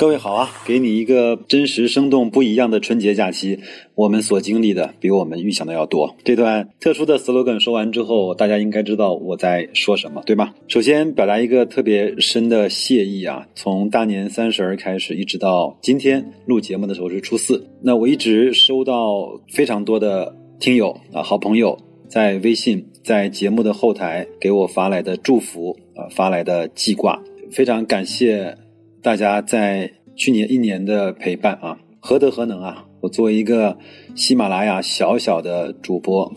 各位好啊，给你一个真实、生动、不一样的春节假期。我们所经历的比我们预想的要多。这段特殊的 slogan 说完之后，大家应该知道我在说什么，对吧？首先表达一个特别深的谢意啊！从大年三十儿开始，一直到今天录节目的时候是初四，那我一直收到非常多的听友啊、好朋友在微信、在节目的后台给我发来的祝福啊、发来的记挂，非常感谢。大家在去年一年的陪伴啊，何德何能啊！我作为一个喜马拉雅小小的主播，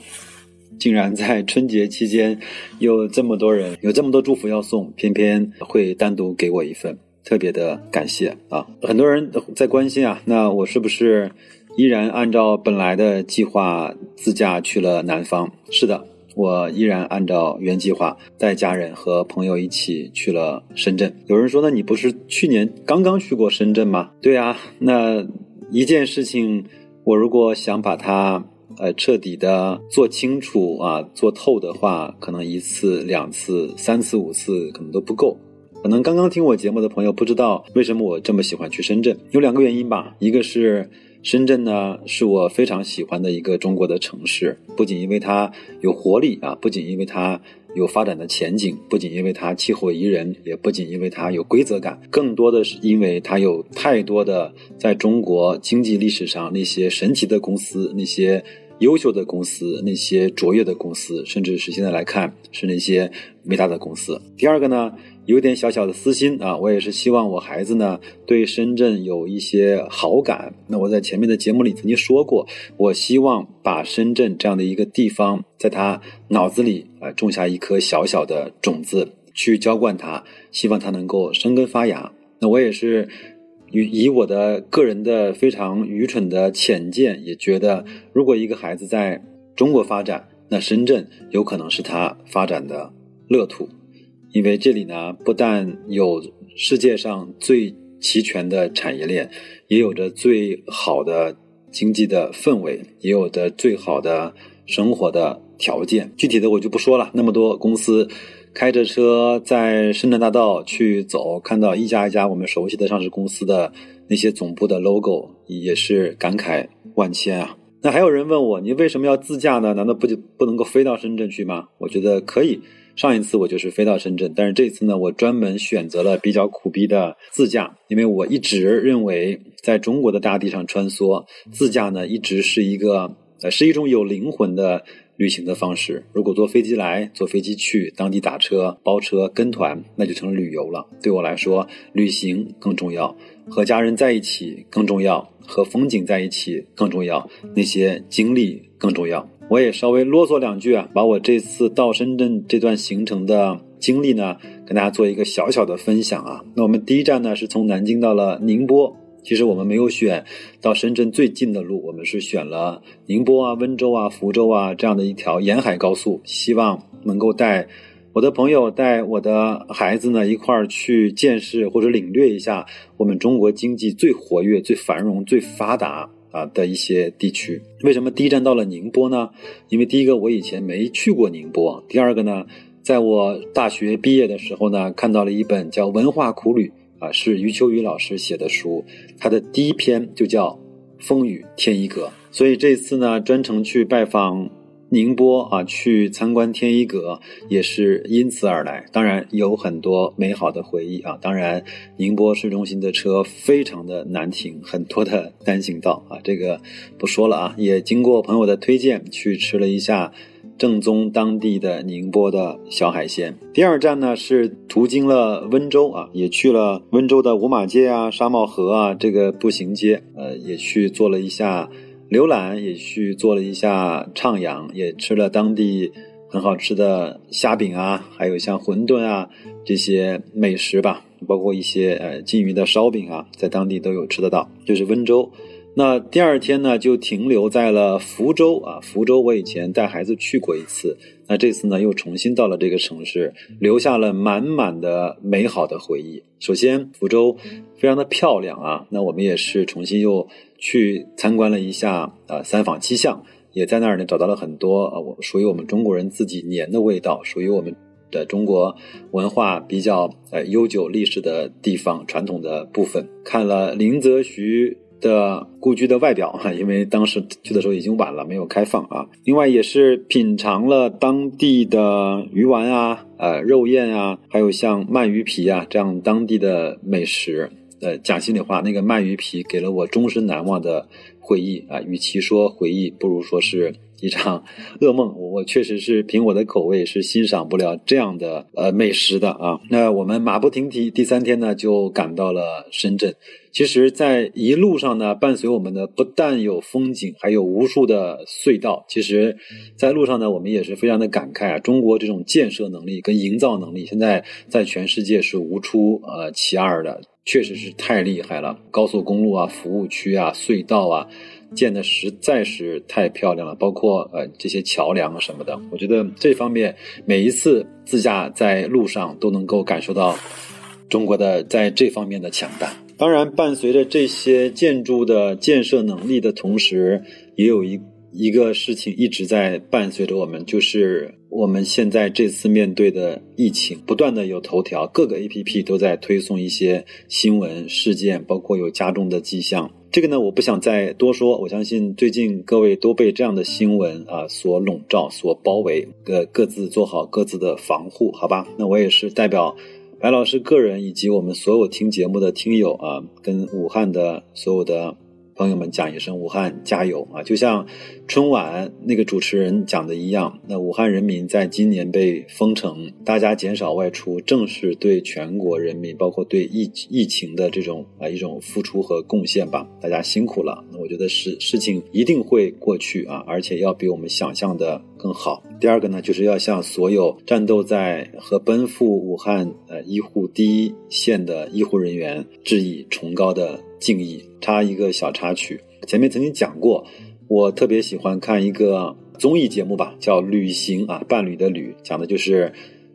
竟然在春节期间有这么多人，有这么多祝福要送，偏偏会单独给我一份，特别的感谢啊！很多人在关心啊，那我是不是依然按照本来的计划自驾去了南方？是的。我依然按照原计划带家人和朋友一起去了深圳。有人说：“那你不是去年刚刚去过深圳吗？”对啊，那一件事情，我如果想把它呃彻底的做清楚啊做透的话，可能一次、两次、三次、五次可能都不够。可能刚刚听我节目的朋友不知道为什么我这么喜欢去深圳，有两个原因吧，一个是。深圳呢，是我非常喜欢的一个中国的城市，不仅因为它有活力啊，不仅因为它有发展的前景，不仅因为它气候宜人，也不仅因为它有规则感，更多的是因为它有太多的在中国经济历史上那些神奇的公司，那些优秀的公司，那些卓越的公司，甚至是现在来看是那些伟大的公司。第二个呢？有点小小的私心啊，我也是希望我孩子呢对深圳有一些好感。那我在前面的节目里曾经说过，我希望把深圳这样的一个地方，在他脑子里啊种下一颗小小的种子，去浇灌他，希望他能够生根发芽。那我也是以以我的个人的非常愚蠢的浅见，也觉得如果一个孩子在中国发展，那深圳有可能是他发展的乐土。因为这里呢，不但有世界上最齐全的产业链，也有着最好的经济的氛围，也有着最好的生活的条件。具体的我就不说了。那么多公司开着车在深圳大道去走，看到一家一家我们熟悉的上市公司的那些总部的 logo，也是感慨万千啊。那还有人问我，你为什么要自驾呢？难道不就不能够飞到深圳去吗？我觉得可以。上一次我就是飞到深圳，但是这次呢，我专门选择了比较苦逼的自驾，因为我一直认为，在中国的大地上穿梭，自驾呢一直是一个呃是一种有灵魂的旅行的方式。如果坐飞机来，坐飞机去，当地打车、包车、跟团，那就成了旅游了。对我来说，旅行更重要，和家人在一起更重要，和风景在一起更重要，那些经历更重要。我也稍微啰嗦两句啊，把我这次到深圳这段行程的经历呢，跟大家做一个小小的分享啊。那我们第一站呢是从南京到了宁波，其实我们没有选到深圳最近的路，我们是选了宁波啊、温州啊、福州啊这样的一条沿海高速，希望能够带我的朋友、带我的孩子呢一块儿去见识或者领略一下我们中国经济最活跃、最繁荣、最发达。啊的一些地区，为什么第一站到了宁波呢？因为第一个我以前没去过宁波，第二个呢，在我大学毕业的时候呢，看到了一本叫《文化苦旅》，啊，是余秋雨老师写的书，他的第一篇就叫《风雨天一阁》，所以这次呢，专程去拜访。宁波啊，去参观天一阁也是因此而来。当然有很多美好的回忆啊。当然，宁波市中心的车非常的难停，很多的单行道啊，这个不说了啊。也经过朋友的推荐，去吃了一下正宗当地的宁波的小海鲜。第二站呢是途经了温州啊，也去了温州的五马街啊、沙帽河啊这个步行街，呃，也去做了一下。浏览也去做了一下徜徉，也吃了当地很好吃的虾饼啊，还有像馄饨啊这些美食吧，包括一些呃金鱼的烧饼啊，在当地都有吃得到。就是温州，那第二天呢就停留在了福州啊，福州我以前带孩子去过一次，那这次呢，又重新到了这个城市，留下了满满的美好的回忆。首先，福州非常的漂亮啊，那我们也是重新又去参观了一下，呃，三坊七巷，也在那儿呢找到了很多啊，我属于我们中国人自己年的味道，属于我们的中国文化比较呃悠久历史的地方，传统的部分，看了林则徐。的故居的外表哈，因为当时去的时候已经晚了，没有开放啊。另外也是品尝了当地的鱼丸啊、呃肉燕啊，还有像鳗鱼皮啊这样当地的美食。呃，讲心里话，那个鳗鱼皮给了我终身难忘的回忆啊。与其说回忆，不如说是。一场 噩梦，我确实是凭我的口味是欣赏不了这样的呃美食的啊。那我们马不停蹄，第三天呢就赶到了深圳。其实，在一路上呢，伴随我们的不但有风景，还有无数的隧道。其实，在路上呢，我们也是非常的感慨啊，中国这种建设能力跟营造能力，现在在全世界是无出呃其二的，确实是太厉害了。高速公路啊，服务区啊，隧道啊。建的实在是太漂亮了，包括呃这些桥梁什么的，我觉得这方面每一次自驾在路上都能够感受到中国的在这方面的强大。当然，伴随着这些建筑的建设能力的同时，也有一一个事情一直在伴随着我们，就是我们现在这次面对的疫情，不断的有头条，各个 A P P 都在推送一些新闻事件，包括有加重的迹象。这个呢，我不想再多说。我相信最近各位都被这样的新闻啊所笼罩、所包围，各各自做好各自的防护，好吧？那我也是代表白老师个人以及我们所有听节目的听友啊，跟武汉的所有的。朋友们讲一声武汉加油啊！就像春晚那个主持人讲的一样，那武汉人民在今年被封城，大家减少外出，正是对全国人民，包括对疫疫情的这种啊一种付出和贡献吧。大家辛苦了，那我觉得事事情一定会过去啊，而且要比我们想象的更好。第二个呢，就是要向所有战斗在和奔赴武汉呃医护第一线的医护人员致以崇高的。敬意，插一个小插曲。前面曾经讲过，我特别喜欢看一个综艺节目吧，叫《旅行》啊，伴侣的旅，讲的就是，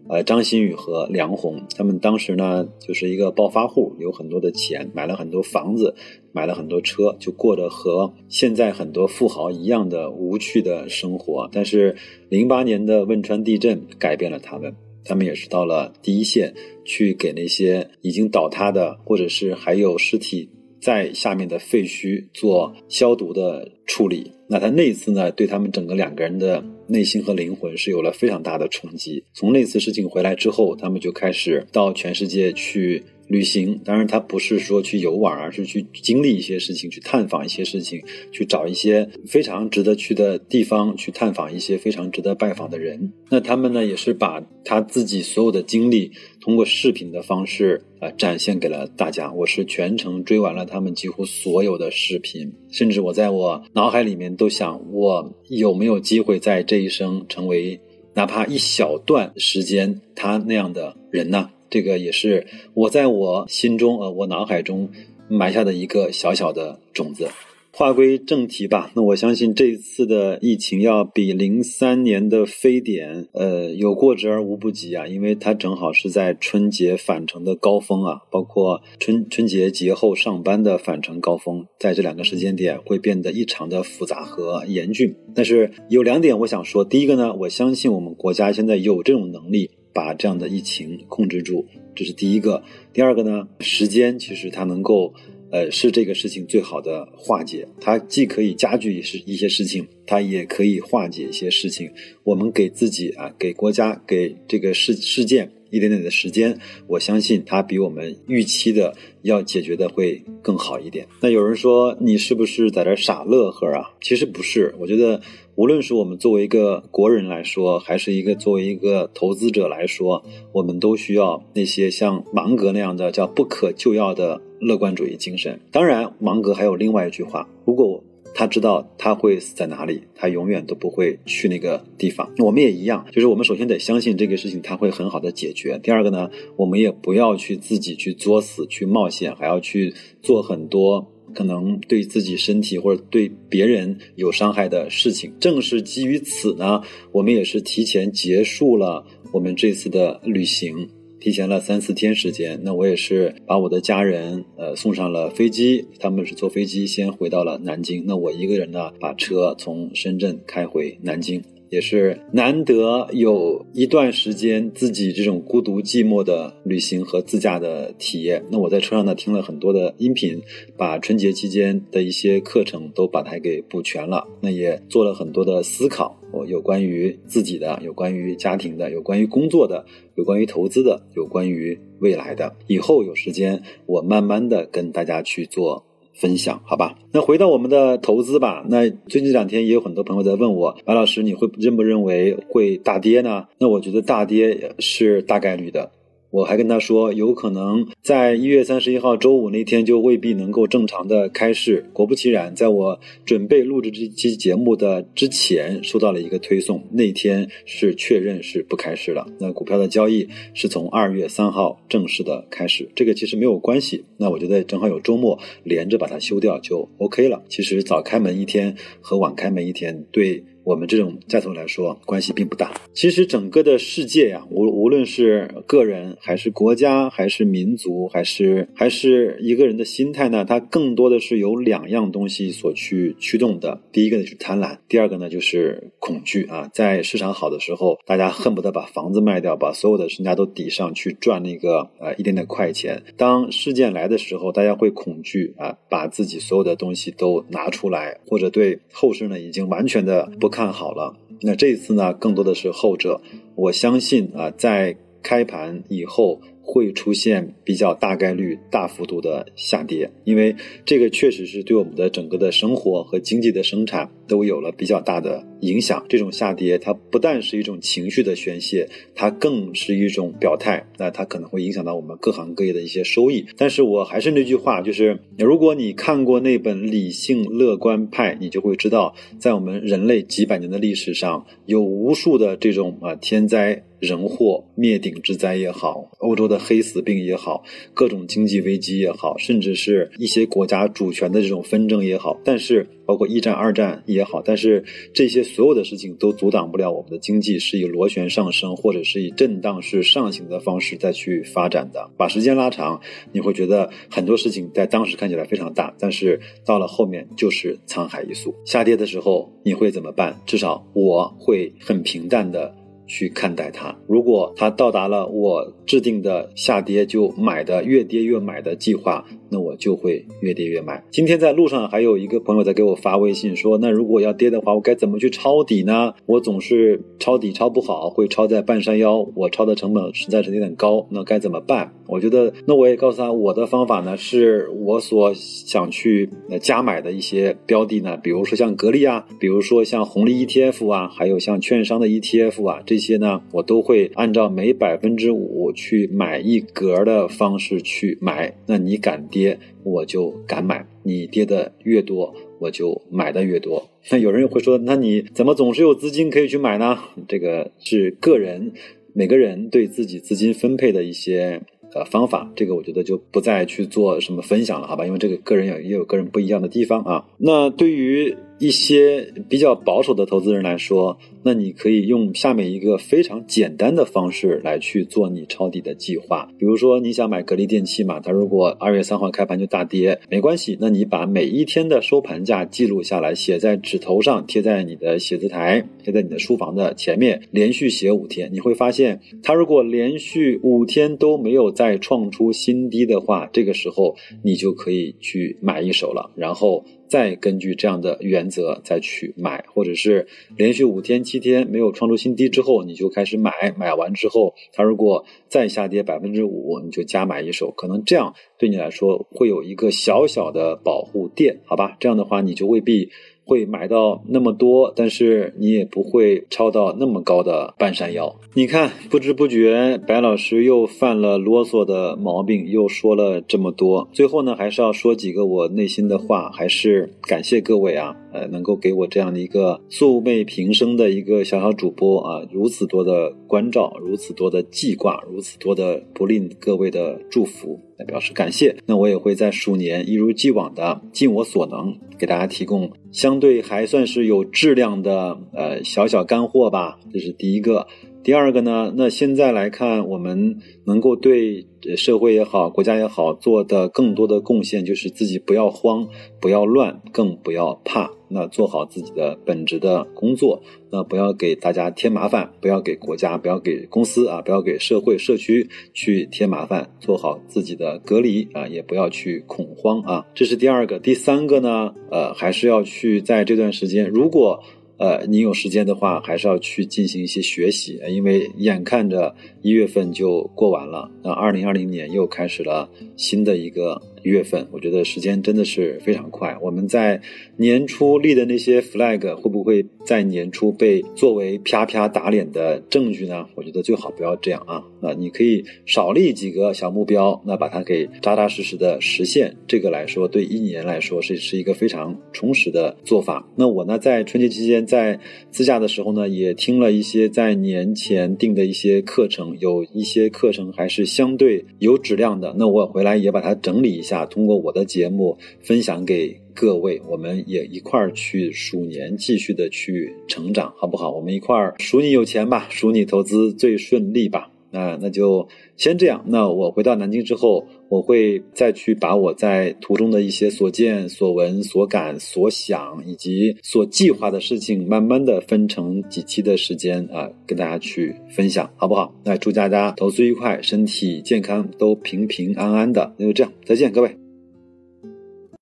呃，张馨予和梁红他们当时呢，就是一个暴发户，有很多的钱，买了很多房子，买了很多车，就过着和现在很多富豪一样的无趣的生活。但是，零八年的汶川地震改变了他们，他们也是到了第一线，去给那些已经倒塌的，或者是还有尸体。在下面的废墟做消毒的处理，那他那次呢，对他们整个两个人的内心和灵魂是有了非常大的冲击。从那次事情回来之后，他们就开始到全世界去。旅行，当然他不是说去游玩，而是去经历一些事情，去探访一些事情，去找一些非常值得去的地方，去探访一些非常值得拜访的人。那他们呢，也是把他自己所有的经历，通过视频的方式啊展现给了大家。我是全程追完了他们几乎所有的视频，甚至我在我脑海里面都想，我有没有机会在这一生成为哪怕一小段时间他那样的人呢？这个也是我在我心中呃，我脑海中埋下的一个小小的种子。话归正题吧，那我相信这一次的疫情要比零三年的非典，呃，有过之而无不及啊，因为它正好是在春节返程的高峰啊，包括春春节节后上班的返程高峰，在这两个时间点会变得异常的复杂和严峻。但是有两点我想说，第一个呢，我相信我们国家现在有这种能力。把这样的疫情控制住，这是第一个。第二个呢，时间其实它能够，呃，是这个事情最好的化解。它既可以加剧是一些事情，它也可以化解一些事情。我们给自己啊，给国家，给这个事事件。一点点的时间，我相信它比我们预期的要解决的会更好一点。那有人说你是不是在这傻乐呵啊？其实不是，我觉得无论是我们作为一个国人来说，还是一个作为一个投资者来说，我们都需要那些像芒格那样的叫不可救药的乐观主义精神。当然，芒格还有另外一句话：如果我。他知道他会死在哪里，他永远都不会去那个地方。我们也一样，就是我们首先得相信这个事情他会很好的解决。第二个呢，我们也不要去自己去作死、去冒险，还要去做很多可能对自己身体或者对别人有伤害的事情。正是基于此呢，我们也是提前结束了我们这次的旅行。提前了三四天时间，那我也是把我的家人呃送上了飞机，他们是坐飞机先回到了南京，那我一个人呢把车从深圳开回南京，也是难得有一段时间自己这种孤独寂寞的旅行和自驾的体验。那我在车上呢听了很多的音频，把春节期间的一些课程都把它给补全了，那也做了很多的思考。我有关于自己的，有关于家庭的，有关于工作的，有关于投资的，有关于未来的。以后有时间，我慢慢的跟大家去做分享，好吧？那回到我们的投资吧。那最近两天也有很多朋友在问我，白老师，你会认不认为会大跌呢？那我觉得大跌是大概率的。我还跟他说，有可能在一月三十一号周五那天就未必能够正常的开市。果不其然，在我准备录制这期节目的之前，收到了一个推送，那天是确认是不开市了。那股票的交易是从二月三号正式的开始，这个其实没有关系。那我觉得正好有周末连着把它休掉就 OK 了。其实早开门一天和晚开门一天对。我们这种家族来说，关系并不大。其实整个的世界呀，无无论是个人，还是国家，还是民族，还是还是一个人的心态呢，它更多的是由两样东西所去驱动的。第一个呢是贪婪，第二个呢就是恐惧啊。在市场好的时候，大家恨不得把房子卖掉，把所有的身家都抵上去赚那个呃一点点快钱。当事件来的时候，大家会恐惧啊，把自己所有的东西都拿出来，或者对后市呢已经完全的不。看好了，那这一次呢，更多的是后者。我相信啊，在开盘以后。会出现比较大概率大幅度的下跌，因为这个确实是对我们的整个的生活和经济的生产都有了比较大的影响。这种下跌，它不但是一种情绪的宣泄，它更是一种表态。那它可能会影响到我们各行各业的一些收益。但是我还是那句话，就是如果你看过那本《理性乐观派》，你就会知道，在我们人类几百年的历史上，有无数的这种啊天灾。人祸灭顶之灾也好，欧洲的黑死病也好，各种经济危机也好，甚至是一些国家主权的这种纷争也好，但是包括一战、二战也好，但是这些所有的事情都阻挡不了我们的经济是以螺旋上升或者是以震荡式上行的方式再去发展的。把时间拉长，你会觉得很多事情在当时看起来非常大，但是到了后面就是沧海一粟。下跌的时候你会怎么办？至少我会很平淡的。去看待它。如果它到达了我制定的下跌就买的越跌越买的计划，那我就会越跌越买。今天在路上还有一个朋友在给我发微信说：“那如果要跌的话，我该怎么去抄底呢？我总是抄底抄不好，会抄在半山腰，我抄的成本实在是有点高，那该怎么办？”我觉得，那我也告诉他，我的方法呢，是我所想去加买的一些标的呢，比如说像格力啊，比如说像红利 ETF 啊，还有像券商的 ETF 啊，这些呢，我都会按照每百分之五去买一格的方式去买。那你敢跌，我就敢买；你跌的越多，我就买的越多。那有人会说，那你怎么总是有资金可以去买呢？这个是个人每个人对自己资金分配的一些。呃，方法这个我觉得就不再去做什么分享了，好吧？因为这个个人也也有个人不一样的地方啊。那对于。一些比较保守的投资人来说，那你可以用下面一个非常简单的方式来去做你抄底的计划。比如说，你想买格力电器嘛，它如果二月三号开盘就大跌，没关系，那你把每一天的收盘价记录下来，写在纸头上，贴在你的写字台，贴在你的书房的前面，连续写五天，你会发现，它如果连续五天都没有再创出新低的话，这个时候你就可以去买一手了，然后。再根据这样的原则再去买，或者是连续五天、七天没有创出新低之后，你就开始买。买完之后，它如果再下跌百分之五，你就加买一手。可能这样对你来说会有一个小小的保护垫，好吧？这样的话你就未必。会买到那么多，但是你也不会抄到那么高的半山腰。你看，不知不觉，白老师又犯了啰嗦的毛病，又说了这么多。最后呢，还是要说几个我内心的话，还是感谢各位啊。呃，能够给我这样的一个素昧平生的一个小小主播啊，如此多的关照，如此多的记挂，如此多的不吝各位的祝福，来表示感谢。那我也会在鼠年一如既往的尽我所能，给大家提供相对还算是有质量的呃小小干货吧。这是第一个。第二个呢，那现在来看，我们能够对社会也好，国家也好做的更多的贡献，就是自己不要慌，不要乱，更不要怕。那做好自己的本职的工作，那不要给大家添麻烦，不要给国家，不要给公司啊，不要给社会社区去添麻烦，做好自己的隔离啊，也不要去恐慌啊。这是第二个。第三个呢，呃，还是要去在这段时间，如果。呃，你有时间的话，还是要去进行一些学习，因为眼看着一月份就过完了，那二零二零年又开始了新的一个。月份，我觉得时间真的是非常快。我们在年初立的那些 flag，会不会在年初被作为啪啪打脸的证据呢？我觉得最好不要这样啊。那你可以少立几个小目标，那把它给扎扎实实的实现。这个来说，对一年来说是是一个非常充实的做法。那我呢，在春节期间在自驾的时候呢，也听了一些在年前定的一些课程，有一些课程还是相对有质量的。那我回来也把它整理一下。啊通过我的节目分享给各位，我们也一块儿去鼠年继续的去成长，好不好？我们一块儿数你有钱吧，数你投资最顺利吧。那那就先这样。那我回到南京之后，我会再去把我在途中的一些所见所闻所感所想以及所计划的事情，慢慢的分成几期的时间啊，跟大家去分享，好不好？那祝大家投资愉快，身体健康，都平平安安的。那就这样，再见，各位。